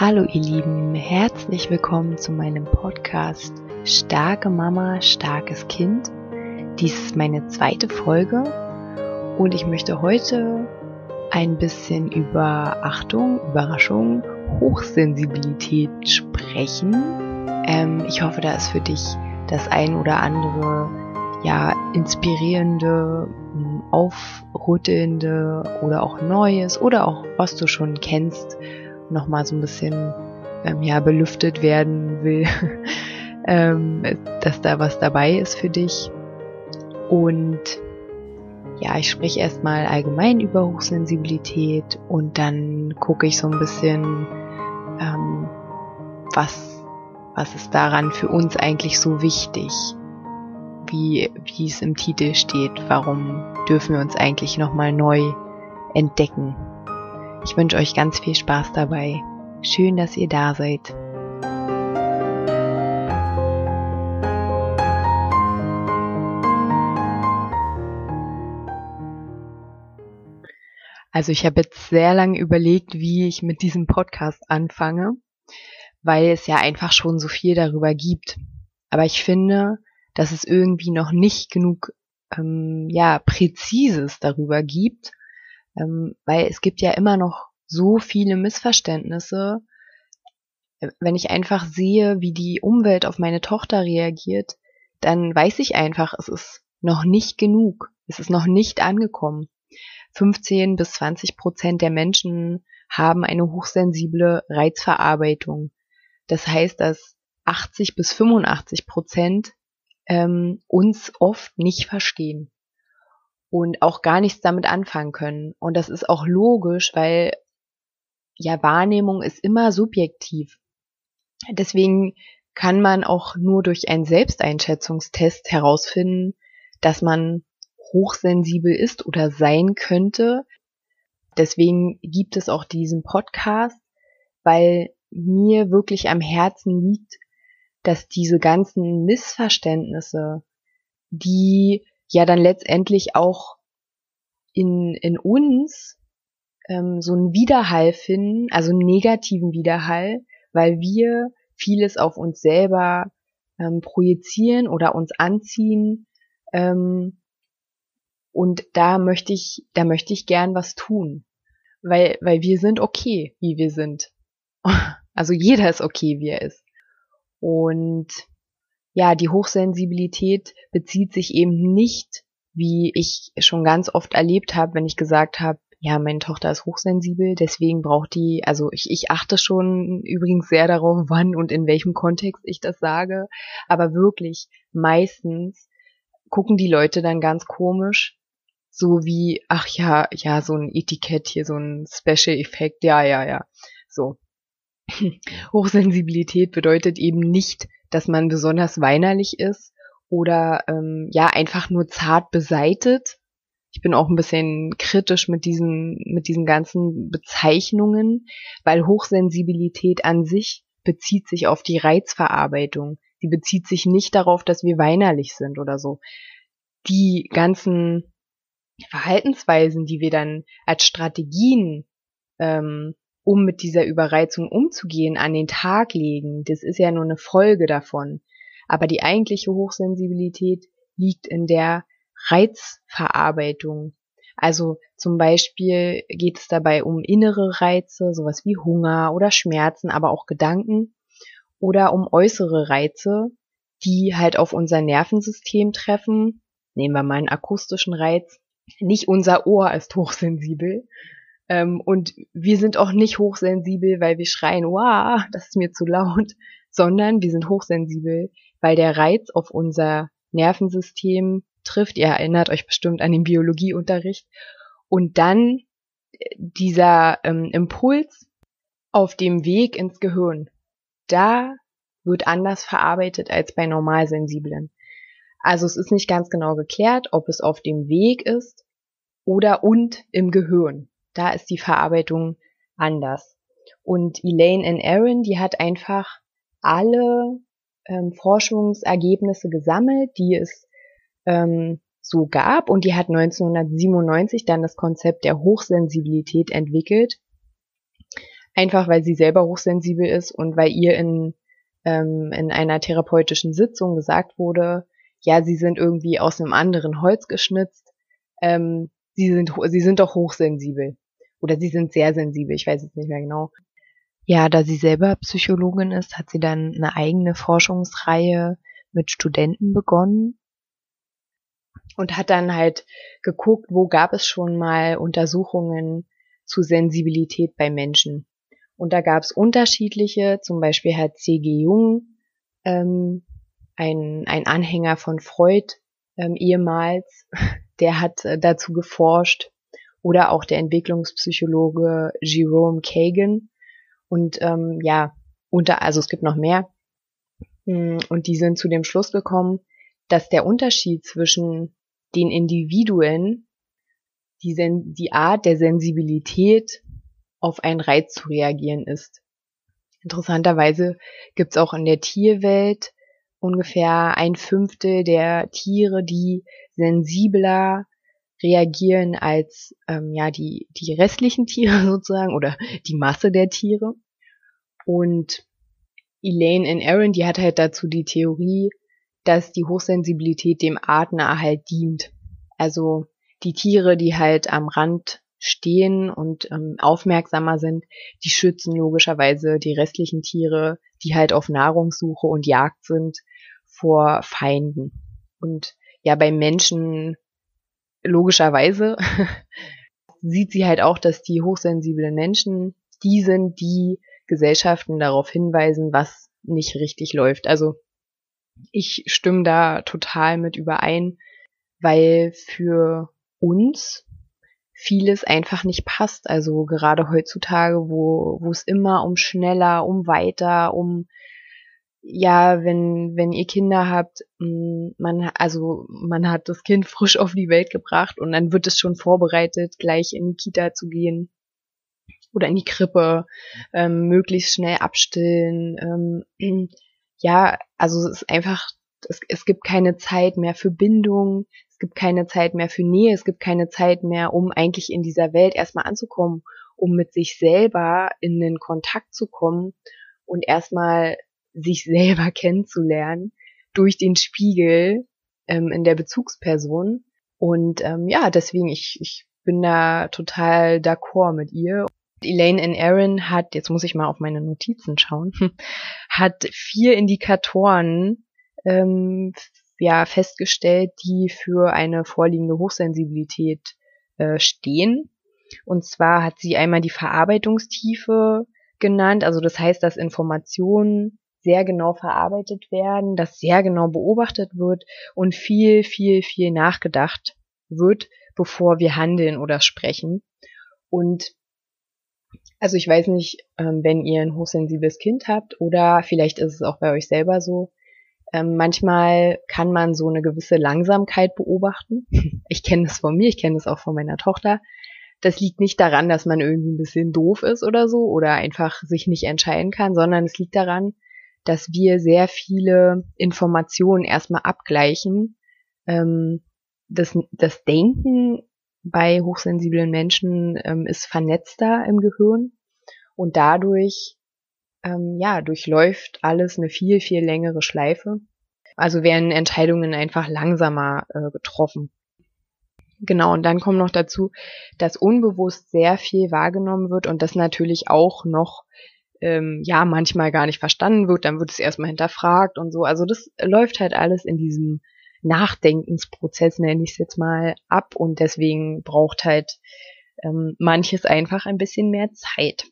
Hallo ihr Lieben, herzlich willkommen zu meinem Podcast Starke Mama, starkes Kind. Dies ist meine zweite Folge und ich möchte heute ein bisschen über Achtung, Überraschung, Hochsensibilität sprechen. Ähm, ich hoffe, da ist für dich das ein oder andere ja inspirierende, aufrüttelnde oder auch Neues oder auch was du schon kennst nochmal so ein bisschen ähm, ja, belüftet werden will, ähm, dass da was dabei ist für dich. Und ja, ich spreche erstmal allgemein über Hochsensibilität und dann gucke ich so ein bisschen, ähm, was, was ist daran für uns eigentlich so wichtig, wie, wie es im Titel steht, warum dürfen wir uns eigentlich nochmal neu entdecken. Ich wünsche euch ganz viel Spaß dabei. Schön, dass ihr da seid. Also ich habe jetzt sehr lange überlegt, wie ich mit diesem Podcast anfange, weil es ja einfach schon so viel darüber gibt. Aber ich finde, dass es irgendwie noch nicht genug ähm, ja präzises darüber gibt ähm, weil es gibt ja immer noch so viele Missverständnisse. Wenn ich einfach sehe, wie die Umwelt auf meine Tochter reagiert, dann weiß ich einfach, es ist noch nicht genug. Es ist noch nicht angekommen. 15 bis 20 Prozent der Menschen haben eine hochsensible Reizverarbeitung. Das heißt, dass 80 bis 85 Prozent ähm, uns oft nicht verstehen und auch gar nichts damit anfangen können. Und das ist auch logisch, weil ja Wahrnehmung ist immer subjektiv. Deswegen kann man auch nur durch einen Selbsteinschätzungstest herausfinden, dass man hochsensibel ist oder sein könnte. Deswegen gibt es auch diesen Podcast, weil mir wirklich am Herzen liegt, dass diese ganzen Missverständnisse, die ja dann letztendlich auch in, in uns ähm, so einen Widerhall finden, also einen negativen Widerhall, weil wir vieles auf uns selber ähm, projizieren oder uns anziehen. Ähm, und da möchte ich, da möchte ich gern was tun. Weil, weil wir sind okay, wie wir sind. Also jeder ist okay, wie er ist. Und ja, die Hochsensibilität bezieht sich eben nicht, wie ich schon ganz oft erlebt habe, wenn ich gesagt habe, ja, meine Tochter ist hochsensibel, deswegen braucht die, also ich, ich achte schon übrigens sehr darauf, wann und in welchem Kontext ich das sage, aber wirklich meistens gucken die Leute dann ganz komisch, so wie, ach ja, ja, so ein Etikett hier, so ein Special Effekt, ja, ja, ja, so. Hochsensibilität bedeutet eben nicht, dass man besonders weinerlich ist oder ähm, ja einfach nur zart beseitet. Ich bin auch ein bisschen kritisch mit diesen mit diesen ganzen Bezeichnungen, weil Hochsensibilität an sich bezieht sich auf die Reizverarbeitung. Sie bezieht sich nicht darauf, dass wir weinerlich sind oder so. Die ganzen Verhaltensweisen, die wir dann als Strategien ähm, um mit dieser Überreizung umzugehen, an den Tag legen. Das ist ja nur eine Folge davon. Aber die eigentliche Hochsensibilität liegt in der Reizverarbeitung. Also zum Beispiel geht es dabei um innere Reize, sowas wie Hunger oder Schmerzen, aber auch Gedanken oder um äußere Reize, die halt auf unser Nervensystem treffen. Nehmen wir mal einen akustischen Reiz. Nicht unser Ohr ist hochsensibel, ähm, und wir sind auch nicht hochsensibel, weil wir schreien, wow, das ist mir zu laut, sondern wir sind hochsensibel, weil der Reiz auf unser Nervensystem trifft. Ihr erinnert euch bestimmt an den Biologieunterricht. Und dann äh, dieser ähm, Impuls auf dem Weg ins Gehirn, da wird anders verarbeitet als bei Normalsensiblen. Also es ist nicht ganz genau geklärt, ob es auf dem Weg ist oder und im Gehirn da ist die Verarbeitung anders. Und Elaine and Aaron, die hat einfach alle ähm, Forschungsergebnisse gesammelt, die es ähm, so gab und die hat 1997 dann das Konzept der Hochsensibilität entwickelt. einfach weil sie selber hochsensibel ist und weil ihr in, ähm, in einer therapeutischen Sitzung gesagt wurde, ja, sie sind irgendwie aus einem anderen Holz geschnitzt, ähm, sie sind, sie sind doch hochsensibel. Oder sie sind sehr sensibel, ich weiß jetzt nicht mehr genau. Ja, da sie selber Psychologin ist, hat sie dann eine eigene Forschungsreihe mit Studenten begonnen und hat dann halt geguckt, wo gab es schon mal Untersuchungen zu Sensibilität bei Menschen. Und da gab es unterschiedliche, zum Beispiel hat C.G. Jung, ähm, ein, ein Anhänger von Freud ähm, ehemals, der hat äh, dazu geforscht, oder auch der Entwicklungspsychologe Jerome Kagan. Und ähm, ja, unter, also es gibt noch mehr. Hm, und die sind zu dem Schluss gekommen, dass der Unterschied zwischen den Individuen, die, Sen die Art der Sensibilität auf einen Reiz zu reagieren ist. Interessanterweise gibt es auch in der Tierwelt ungefähr ein Fünftel der Tiere, die sensibler reagieren als ähm, ja die die restlichen Tiere sozusagen oder die Masse der Tiere. Und Elaine in Aaron, die hat halt dazu die Theorie, dass die Hochsensibilität dem Artenerhalt dient. Also die Tiere, die halt am Rand stehen und ähm, aufmerksamer sind, die schützen logischerweise die restlichen Tiere, die halt auf Nahrungssuche und Jagd sind, vor Feinden. Und ja, bei Menschen logischerweise sieht sie halt auch, dass die hochsensiblen Menschen die sind, die Gesellschaften darauf hinweisen, was nicht richtig läuft. Also ich stimme da total mit überein, weil für uns vieles einfach nicht passt. Also gerade heutzutage, wo, wo es immer um schneller, um weiter, um ja, wenn, wenn ihr Kinder habt, mm, man, also man hat das Kind frisch auf die Welt gebracht und dann wird es schon vorbereitet, gleich in die Kita zu gehen oder in die Krippe, ähm, möglichst schnell abstillen. Ähm, ja, also es ist einfach, es, es gibt keine Zeit mehr für Bindung, es gibt keine Zeit mehr für Nähe, es gibt keine Zeit mehr, um eigentlich in dieser Welt erstmal anzukommen, um mit sich selber in den Kontakt zu kommen und erstmal sich selber kennenzulernen durch den Spiegel ähm, in der Bezugsperson. Und ähm, ja, deswegen, ich, ich bin da total d'accord mit ihr. Elaine and Aaron hat, jetzt muss ich mal auf meine Notizen schauen, hat vier Indikatoren ähm, ja festgestellt, die für eine vorliegende Hochsensibilität äh, stehen. Und zwar hat sie einmal die Verarbeitungstiefe genannt, also das heißt, dass Informationen sehr genau verarbeitet werden, dass sehr genau beobachtet wird und viel, viel, viel nachgedacht wird, bevor wir handeln oder sprechen. Und also ich weiß nicht, ähm, wenn ihr ein hochsensibles Kind habt oder vielleicht ist es auch bei euch selber so, ähm, manchmal kann man so eine gewisse Langsamkeit beobachten. Ich kenne das von mir, ich kenne das auch von meiner Tochter. Das liegt nicht daran, dass man irgendwie ein bisschen doof ist oder so oder einfach sich nicht entscheiden kann, sondern es liegt daran, dass wir sehr viele Informationen erstmal abgleichen. Ähm, das, das Denken bei hochsensiblen Menschen ähm, ist vernetzter im Gehirn und dadurch ähm, ja durchläuft alles eine viel viel längere Schleife. Also werden Entscheidungen einfach langsamer äh, getroffen. Genau, und dann kommt noch dazu, dass unbewusst sehr viel wahrgenommen wird und das natürlich auch noch ähm, ja manchmal gar nicht verstanden wird, dann wird es erstmal hinterfragt und so. Also das läuft halt alles in diesem Nachdenkensprozess, nenne ich es jetzt mal, ab und deswegen braucht halt ähm, manches einfach ein bisschen mehr Zeit.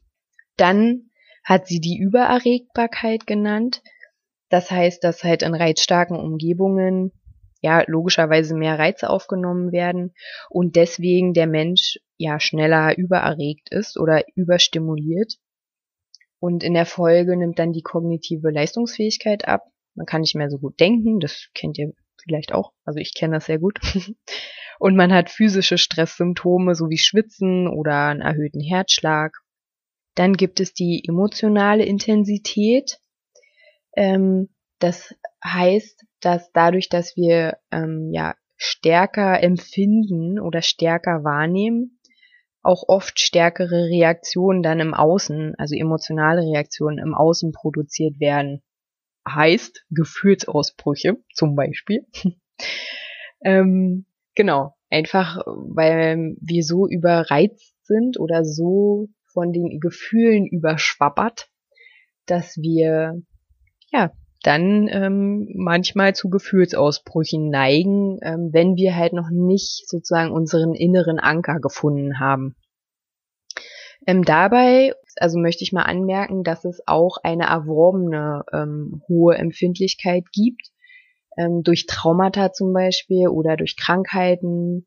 Dann hat sie die Übererregbarkeit genannt. Das heißt, dass halt in reizstarken Umgebungen ja logischerweise mehr Reize aufgenommen werden und deswegen der Mensch ja schneller übererregt ist oder überstimuliert und in der Folge nimmt dann die kognitive Leistungsfähigkeit ab. Man kann nicht mehr so gut denken, das kennt ihr vielleicht auch. Also ich kenne das sehr gut. Und man hat physische Stresssymptome, so wie Schwitzen oder einen erhöhten Herzschlag. Dann gibt es die emotionale Intensität. Ähm, das heißt, dass dadurch, dass wir ähm, ja stärker empfinden oder stärker wahrnehmen, auch oft stärkere Reaktionen dann im Außen, also emotionale Reaktionen im Außen produziert werden. Heißt Gefühlsausbrüche zum Beispiel. ähm, genau, einfach weil wir so überreizt sind oder so von den Gefühlen überschwappert, dass wir ja dann ähm, manchmal zu Gefühlsausbrüchen neigen, ähm, wenn wir halt noch nicht sozusagen unseren inneren Anker gefunden haben. Ähm, dabei, also möchte ich mal anmerken, dass es auch eine erworbene ähm, hohe Empfindlichkeit gibt, ähm, durch Traumata zum Beispiel oder durch Krankheiten.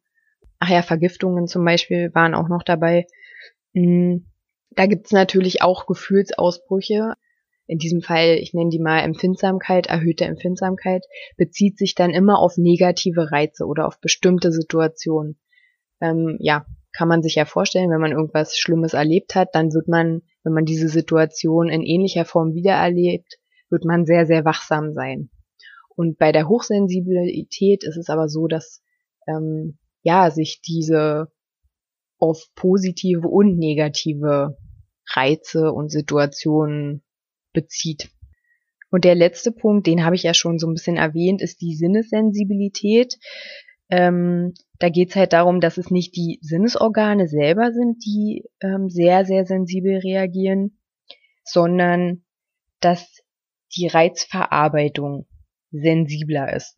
Ach ja, Vergiftungen zum Beispiel waren auch noch dabei. Mm, da gibt's natürlich auch Gefühlsausbrüche, in diesem Fall, ich nenne die mal Empfindsamkeit, erhöhte Empfindsamkeit, bezieht sich dann immer auf negative Reize oder auf bestimmte Situationen. Ähm, ja, kann man sich ja vorstellen, wenn man irgendwas Schlimmes erlebt hat, dann wird man, wenn man diese Situation in ähnlicher Form wiedererlebt, wird man sehr, sehr wachsam sein. Und bei der Hochsensibilität ist es aber so, dass ähm, ja sich diese auf positive und negative Reize und Situationen bezieht. Und der letzte Punkt, den habe ich ja schon so ein bisschen erwähnt, ist die Sinnessensibilität. Ähm, da geht es halt darum, dass es nicht die Sinnesorgane selber sind, die ähm, sehr, sehr sensibel reagieren, sondern dass die Reizverarbeitung sensibler ist.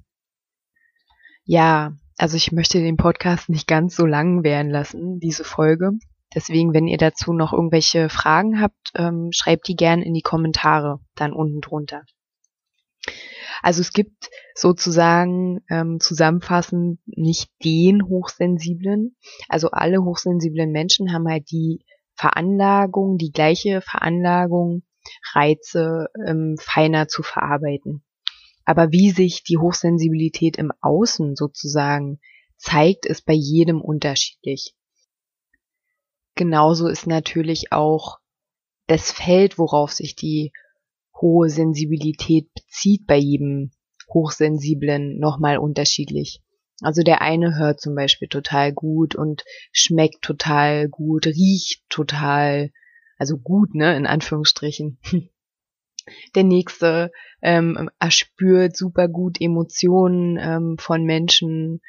Ja, also ich möchte den Podcast nicht ganz so lang werden lassen, diese Folge. Deswegen, wenn ihr dazu noch irgendwelche Fragen habt, ähm, schreibt die gern in die Kommentare dann unten drunter. Also es gibt sozusagen ähm, zusammenfassend nicht den Hochsensiblen. Also alle hochsensiblen Menschen haben halt die Veranlagung, die gleiche Veranlagung, Reize ähm, feiner zu verarbeiten. Aber wie sich die Hochsensibilität im Außen sozusagen zeigt, ist bei jedem unterschiedlich genauso ist natürlich auch das Feld, worauf sich die hohe Sensibilität bezieht bei jedem Hochsensiblen nochmal unterschiedlich. Also der eine hört zum Beispiel total gut und schmeckt total gut, riecht total, also gut, ne, in Anführungsstrichen. Der nächste ähm, erspürt super gut Emotionen ähm, von Menschen.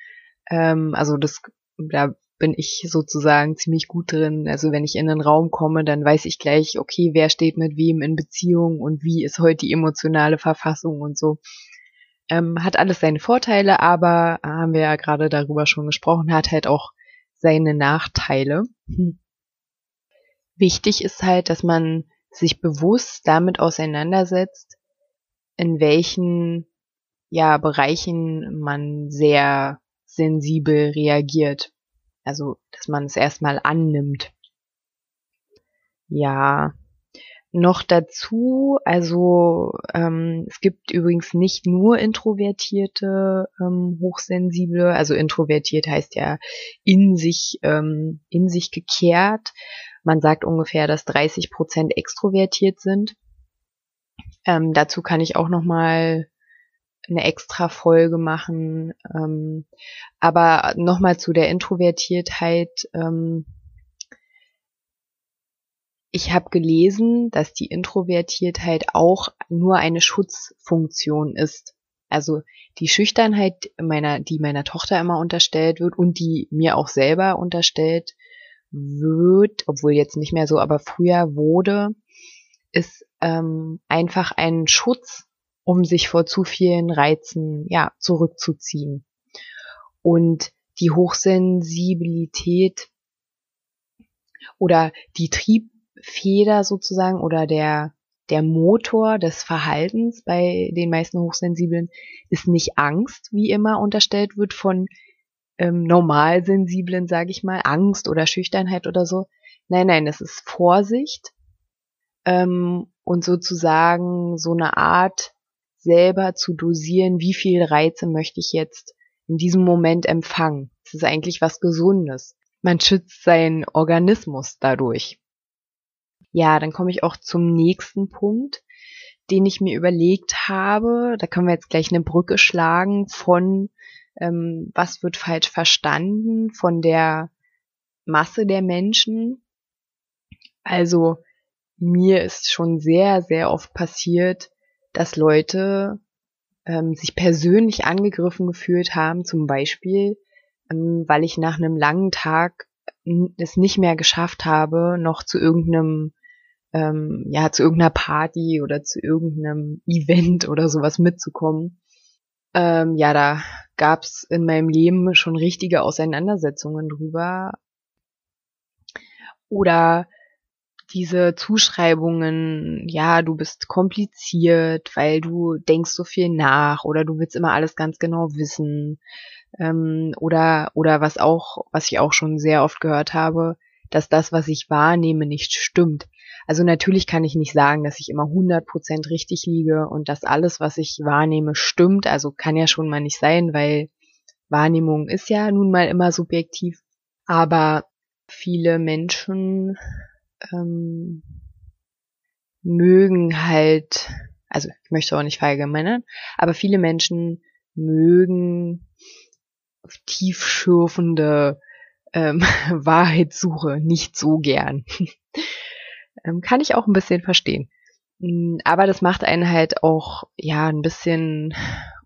Ähm, also das, da bin ich sozusagen ziemlich gut drin. Also wenn ich in den Raum komme, dann weiß ich gleich, okay, wer steht mit wem in Beziehung und wie ist heute die emotionale Verfassung und so. Ähm, hat alles seine Vorteile, aber haben wir ja gerade darüber schon gesprochen, hat halt auch seine Nachteile. Hm. Wichtig ist halt, dass man sich bewusst damit auseinandersetzt, in welchen ja, Bereichen man sehr sensibel reagiert. Also, dass man es erstmal annimmt. Ja, noch dazu, also ähm, es gibt übrigens nicht nur introvertierte ähm, Hochsensible, also introvertiert heißt ja in sich ähm, in sich gekehrt. Man sagt ungefähr, dass 30 Prozent extrovertiert sind. Ähm, dazu kann ich auch noch mal eine extra Folge machen. Ähm, aber nochmal zu der Introvertiertheit. Ähm, ich habe gelesen, dass die Introvertiertheit auch nur eine Schutzfunktion ist. Also die Schüchternheit meiner, die meiner Tochter immer unterstellt wird und die mir auch selber unterstellt wird, obwohl jetzt nicht mehr so, aber früher wurde, ist ähm, einfach ein Schutz um sich vor zu vielen Reizen ja zurückzuziehen. Und die Hochsensibilität oder die Triebfeder sozusagen oder der der Motor des Verhaltens bei den meisten Hochsensiblen ist nicht Angst, wie immer unterstellt wird von ähm, Normalsensiblen, sage ich mal, Angst oder Schüchternheit oder so. Nein, nein, es ist Vorsicht ähm, und sozusagen so eine Art selber zu dosieren, wie viel Reize möchte ich jetzt in diesem Moment empfangen. Das ist eigentlich was Gesundes. Man schützt seinen Organismus dadurch. Ja, dann komme ich auch zum nächsten Punkt, den ich mir überlegt habe. Da können wir jetzt gleich eine Brücke schlagen von ähm, was wird falsch verstanden, von der Masse der Menschen. Also mir ist schon sehr, sehr oft passiert, dass Leute ähm, sich persönlich angegriffen gefühlt haben, zum Beispiel, ähm, weil ich nach einem langen Tag es nicht mehr geschafft habe, noch zu irgendeinem ähm, ja zu irgendeiner Party oder zu irgendeinem Event oder sowas mitzukommen. Ähm, ja, da gab's in meinem Leben schon richtige Auseinandersetzungen drüber. Oder diese Zuschreibungen, ja, du bist kompliziert, weil du denkst so viel nach oder du willst immer alles ganz genau wissen. Ähm, oder, oder was auch, was ich auch schon sehr oft gehört habe, dass das, was ich wahrnehme, nicht stimmt. Also natürlich kann ich nicht sagen, dass ich immer 100% richtig liege und dass alles, was ich wahrnehme, stimmt. Also kann ja schon mal nicht sein, weil Wahrnehmung ist ja nun mal immer subjektiv. Aber viele Menschen ähm, mögen halt, also ich möchte auch nicht verallgemeinern, aber viele Menschen mögen tiefschürfende ähm, Wahrheitssuche nicht so gern. ähm, kann ich auch ein bisschen verstehen. Mm, aber das macht einen halt auch, ja, ein bisschen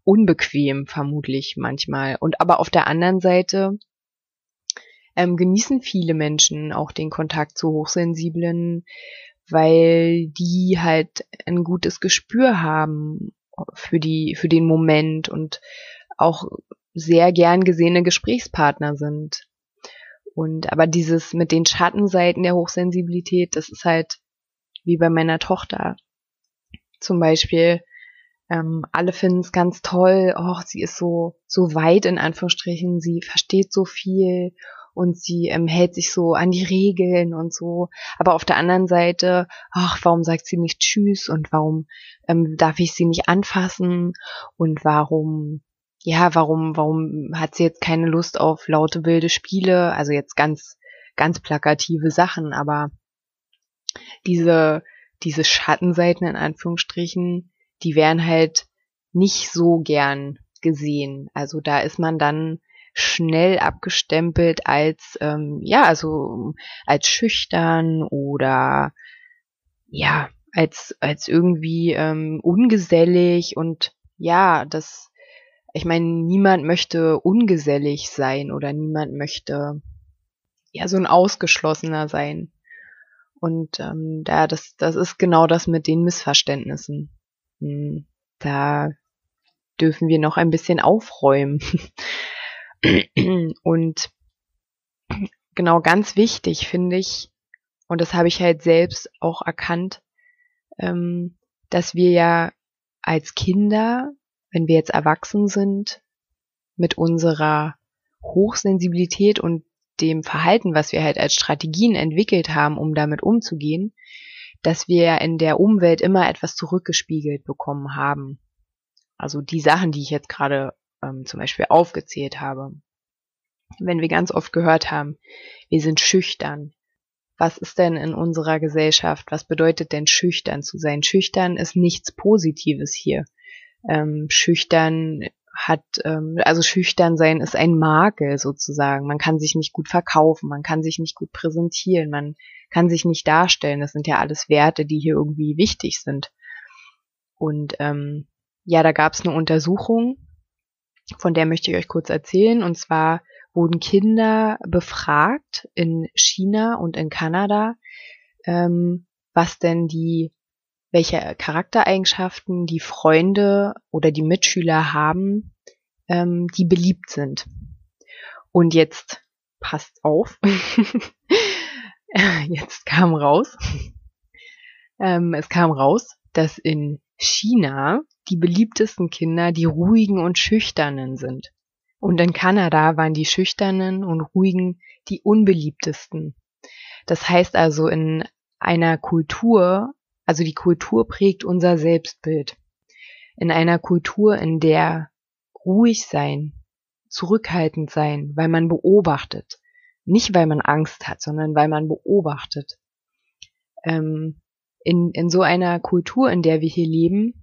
unbequem, vermutlich manchmal. Und aber auf der anderen Seite ähm, genießen viele Menschen auch den Kontakt zu Hochsensiblen, weil die halt ein gutes Gespür haben für die, für den Moment und auch sehr gern gesehene Gesprächspartner sind. Und aber dieses mit den Schattenseiten der Hochsensibilität, das ist halt wie bei meiner Tochter. Zum Beispiel, ähm, alle finden es ganz toll, oh, sie ist so, so weit in Anführungsstrichen, sie versteht so viel und sie ähm, hält sich so an die Regeln und so. Aber auf der anderen Seite, ach, warum sagt sie nicht Tschüss und warum ähm, darf ich sie nicht anfassen und warum, ja, warum, warum hat sie jetzt keine Lust auf laute wilde Spiele? Also jetzt ganz, ganz plakative Sachen, aber diese, diese Schattenseiten in Anführungsstrichen, die werden halt nicht so gern gesehen. Also da ist man dann schnell abgestempelt als ähm, ja also als schüchtern oder ja als als irgendwie ähm, ungesellig. Und ja das ich meine niemand möchte ungesellig sein oder niemand möchte ja so ein ausgeschlossener sein. Und ähm, ja das das ist genau das mit den Missverständnissen. Hm, da dürfen wir noch ein bisschen aufräumen Und genau ganz wichtig finde ich, und das habe ich halt selbst auch erkannt, ähm, dass wir ja als Kinder, wenn wir jetzt erwachsen sind, mit unserer Hochsensibilität und dem Verhalten, was wir halt als Strategien entwickelt haben, um damit umzugehen, dass wir in der Umwelt immer etwas zurückgespiegelt bekommen haben. Also die Sachen, die ich jetzt gerade ähm, zum Beispiel aufgezählt habe. Wenn wir ganz oft gehört haben, wir sind schüchtern. Was ist denn in unserer Gesellschaft? Was bedeutet denn schüchtern zu sein? Schüchtern ist nichts Positives hier. Ähm, schüchtern hat, ähm, also schüchtern sein ist ein Makel sozusagen. Man kann sich nicht gut verkaufen, man kann sich nicht gut präsentieren, man kann sich nicht darstellen. Das sind ja alles Werte, die hier irgendwie wichtig sind. Und ähm, ja, da gab es eine Untersuchung, von der möchte ich euch kurz erzählen. Und zwar wurden Kinder befragt in China und in Kanada, ähm, was denn die, welche Charaktereigenschaften die Freunde oder die Mitschüler haben, ähm, die beliebt sind. Und jetzt passt auf. jetzt kam raus. Ähm, es kam raus, dass in China die beliebtesten Kinder die ruhigen und schüchternen sind. Und in Kanada waren die schüchternen und ruhigen die unbeliebtesten. Das heißt also in einer Kultur, also die Kultur prägt unser Selbstbild. In einer Kultur, in der ruhig sein, zurückhaltend sein, weil man beobachtet, nicht weil man Angst hat, sondern weil man beobachtet. Ähm, in, in so einer Kultur, in der wir hier leben,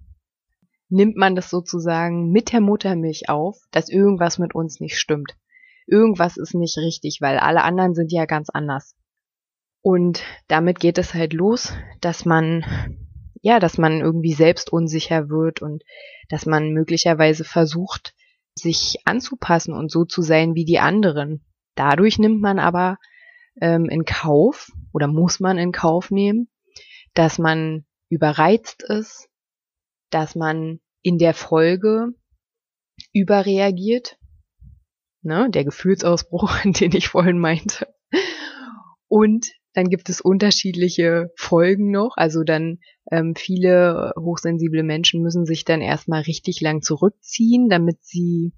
nimmt man das sozusagen mit der Muttermilch auf, dass irgendwas mit uns nicht stimmt. irgendwas ist nicht richtig, weil alle anderen sind ja ganz anders. Und damit geht es halt los, dass man, ja, dass man irgendwie selbst unsicher wird und dass man möglicherweise versucht, sich anzupassen und so zu sein wie die anderen. Dadurch nimmt man aber ähm, in Kauf oder muss man in Kauf nehmen, dass man überreizt ist, dass man in der Folge überreagiert, ne, der Gefühlsausbruch, den ich vorhin meinte. Und dann gibt es unterschiedliche Folgen noch. Also dann ähm, viele hochsensible Menschen müssen sich dann erstmal richtig lang zurückziehen, damit sie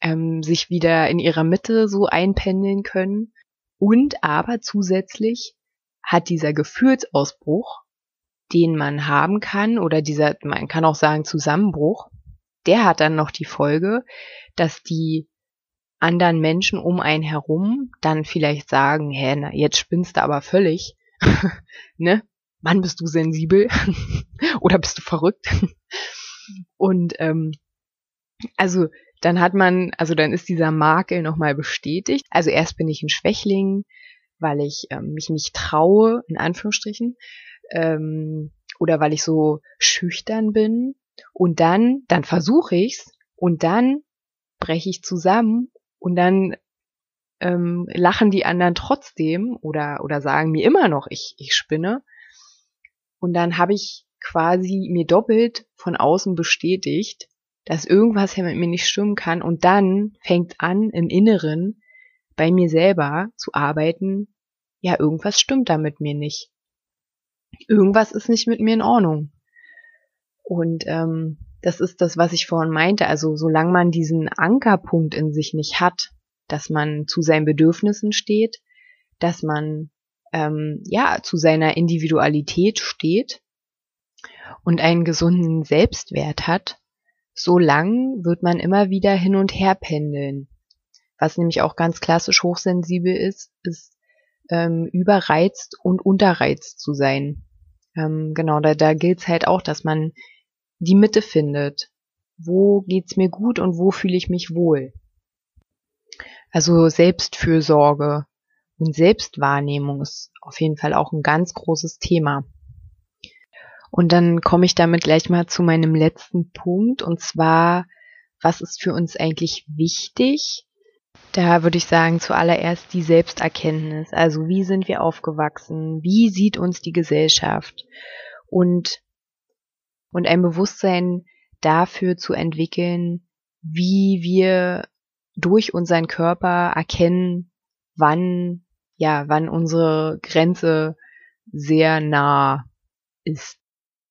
ähm, sich wieder in ihrer Mitte so einpendeln können. Und aber zusätzlich hat dieser Gefühlsausbruch, den man haben kann, oder dieser, man kann auch sagen Zusammenbruch, der hat dann noch die Folge, dass die anderen Menschen um einen herum dann vielleicht sagen, hä, na, jetzt spinnst du aber völlig, ne? Mann, bist du sensibel oder bist du verrückt? Und ähm, also dann hat man, also dann ist dieser Makel nochmal bestätigt. Also erst bin ich ein Schwächling, weil ich ähm, mich nicht traue, in Anführungsstrichen, ähm, oder weil ich so schüchtern bin. Und dann, dann versuche ich's und dann breche ich zusammen und dann ähm, lachen die anderen trotzdem oder, oder sagen mir immer noch, ich, ich spinne. Und dann habe ich quasi mir doppelt von außen bestätigt, dass irgendwas mit mir nicht stimmen kann. Und dann fängt an, im Inneren bei mir selber zu arbeiten, ja, irgendwas stimmt da mit mir nicht. Irgendwas ist nicht mit mir in Ordnung. Und ähm, das ist das, was ich vorhin meinte. Also solange man diesen Ankerpunkt in sich nicht hat, dass man zu seinen Bedürfnissen steht, dass man ähm, ja zu seiner Individualität steht und einen gesunden Selbstwert hat, so lang wird man immer wieder hin und her pendeln. Was nämlich auch ganz klassisch hochsensibel ist, ist ähm, überreizt und unterreizt zu sein. Ähm, genau, da, da gilt halt auch, dass man die Mitte findet. Wo geht's mir gut und wo fühle ich mich wohl? Also Selbstfürsorge und Selbstwahrnehmung ist auf jeden Fall auch ein ganz großes Thema. Und dann komme ich damit gleich mal zu meinem letzten Punkt und zwar, was ist für uns eigentlich wichtig? Da würde ich sagen, zuallererst die Selbsterkenntnis. Also wie sind wir aufgewachsen? Wie sieht uns die Gesellschaft? Und und ein Bewusstsein dafür zu entwickeln, wie wir durch unseren Körper erkennen, wann, ja, wann unsere Grenze sehr nah ist.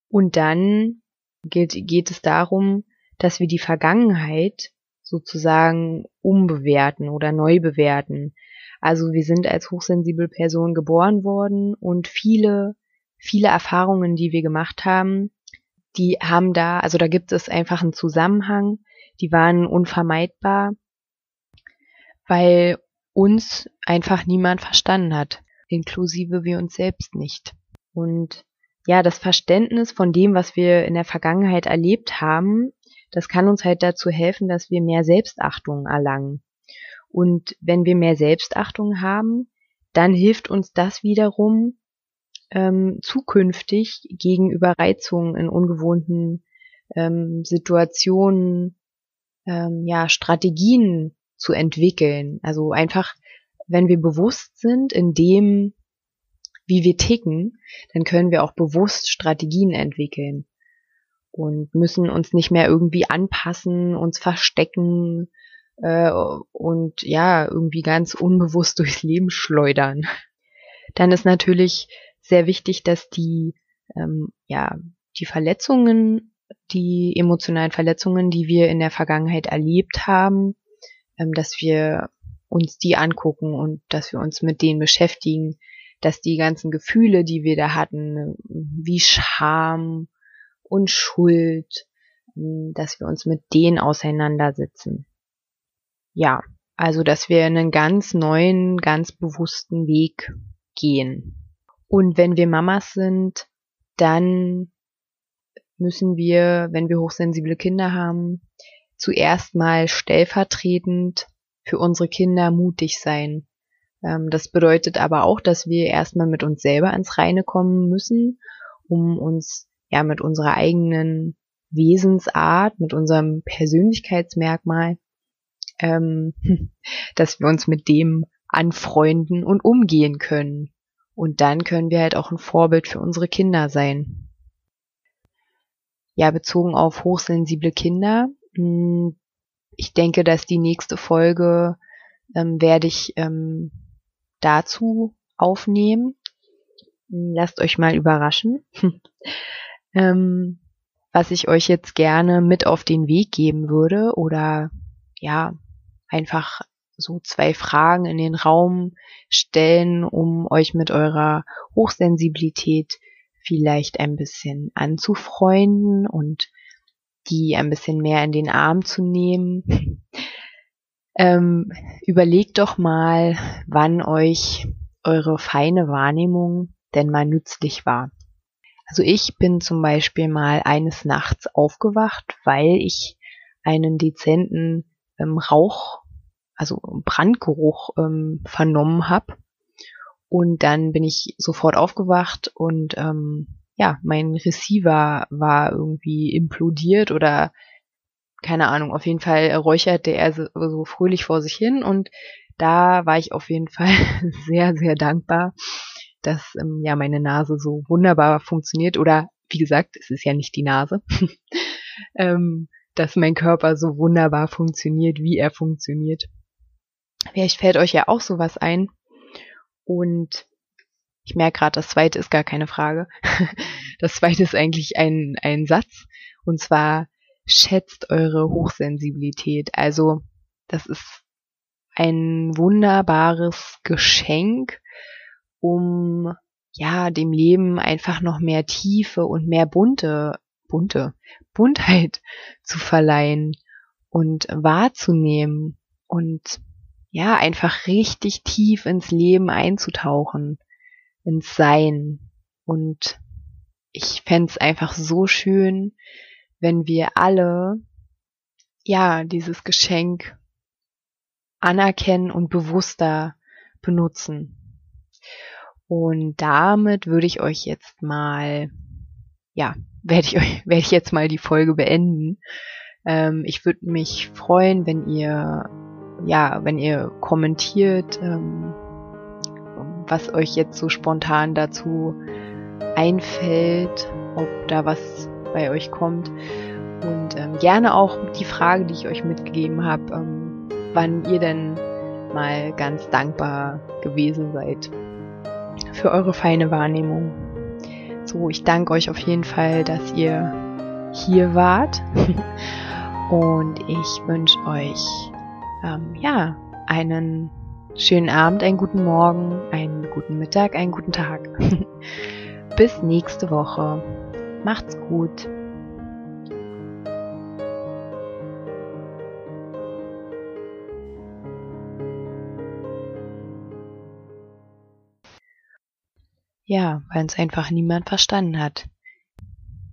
Und dann geht, geht es darum, dass wir die Vergangenheit sozusagen umbewerten oder neu bewerten. Also wir sind als hochsensible Person geboren worden und viele, viele Erfahrungen, die wir gemacht haben, die haben da, also da gibt es einfach einen Zusammenhang, die waren unvermeidbar, weil uns einfach niemand verstanden hat, inklusive wir uns selbst nicht. Und ja, das Verständnis von dem, was wir in der Vergangenheit erlebt haben, das kann uns halt dazu helfen, dass wir mehr Selbstachtung erlangen. Und wenn wir mehr Selbstachtung haben, dann hilft uns das wiederum, ähm, zukünftig gegen Überreizungen in ungewohnten ähm, Situationen ähm, ja Strategien zu entwickeln. Also einfach, wenn wir bewusst sind in dem, wie wir ticken, dann können wir auch bewusst Strategien entwickeln und müssen uns nicht mehr irgendwie anpassen, uns verstecken äh, und ja, irgendwie ganz unbewusst durchs Leben schleudern. Dann ist natürlich sehr wichtig, dass die, ähm, ja, die Verletzungen, die emotionalen Verletzungen, die wir in der Vergangenheit erlebt haben, ähm, dass wir uns die angucken und dass wir uns mit denen beschäftigen, dass die ganzen Gefühle, die wir da hatten, wie Scham und Schuld, ähm, dass wir uns mit denen auseinandersetzen. Ja, also dass wir einen ganz neuen, ganz bewussten Weg gehen. Und wenn wir Mamas sind, dann müssen wir, wenn wir hochsensible Kinder haben, zuerst mal stellvertretend für unsere Kinder mutig sein. Ähm, das bedeutet aber auch, dass wir erstmal mit uns selber ans Reine kommen müssen, um uns ja mit unserer eigenen Wesensart, mit unserem Persönlichkeitsmerkmal, ähm, dass wir uns mit dem anfreunden und umgehen können. Und dann können wir halt auch ein Vorbild für unsere Kinder sein. Ja, bezogen auf hochsensible Kinder. Hm, ich denke, dass die nächste Folge ähm, werde ich ähm, dazu aufnehmen. Hm, lasst euch mal überraschen. ähm, was ich euch jetzt gerne mit auf den Weg geben würde oder ja, einfach so zwei Fragen in den Raum stellen, um euch mit eurer Hochsensibilität vielleicht ein bisschen anzufreunden und die ein bisschen mehr in den Arm zu nehmen. ähm, überlegt doch mal, wann euch eure feine Wahrnehmung denn mal nützlich war. Also ich bin zum Beispiel mal eines Nachts aufgewacht, weil ich einen dezenten ähm, Rauch, also Brandgeruch ähm, vernommen habe. Und dann bin ich sofort aufgewacht und ähm, ja, mein Receiver war irgendwie implodiert oder keine Ahnung, auf jeden Fall räucherte er so, so fröhlich vor sich hin und da war ich auf jeden Fall sehr, sehr dankbar, dass ähm, ja meine Nase so wunderbar funktioniert oder wie gesagt, es ist ja nicht die Nase, ähm, dass mein Körper so wunderbar funktioniert, wie er funktioniert. Vielleicht fällt euch ja auch sowas ein. Und ich merke gerade, das zweite ist gar keine Frage. Das zweite ist eigentlich ein, ein Satz. Und zwar schätzt eure Hochsensibilität. Also das ist ein wunderbares Geschenk, um ja dem Leben einfach noch mehr Tiefe und mehr bunte, bunte, Buntheit zu verleihen und wahrzunehmen und ja, einfach richtig tief ins Leben einzutauchen, ins Sein. Und ich fände einfach so schön, wenn wir alle ja dieses Geschenk anerkennen und bewusster benutzen. Und damit würde ich euch jetzt mal, ja, werde ich euch, werde ich jetzt mal die Folge beenden. Ähm, ich würde mich freuen, wenn ihr, ja, wenn ihr kommentiert, ähm, was euch jetzt so spontan dazu einfällt, ob da was bei euch kommt. Und ähm, gerne auch die Frage, die ich euch mitgegeben habe, ähm, wann ihr denn mal ganz dankbar gewesen seid für eure feine Wahrnehmung. So, ich danke euch auf jeden Fall, dass ihr hier wart. Und ich wünsche euch ähm, ja einen schönen Abend, einen guten Morgen, einen guten Mittag, einen guten Tag. Bis nächste Woche. Macht's gut. Ja, weil uns einfach niemand verstanden hat.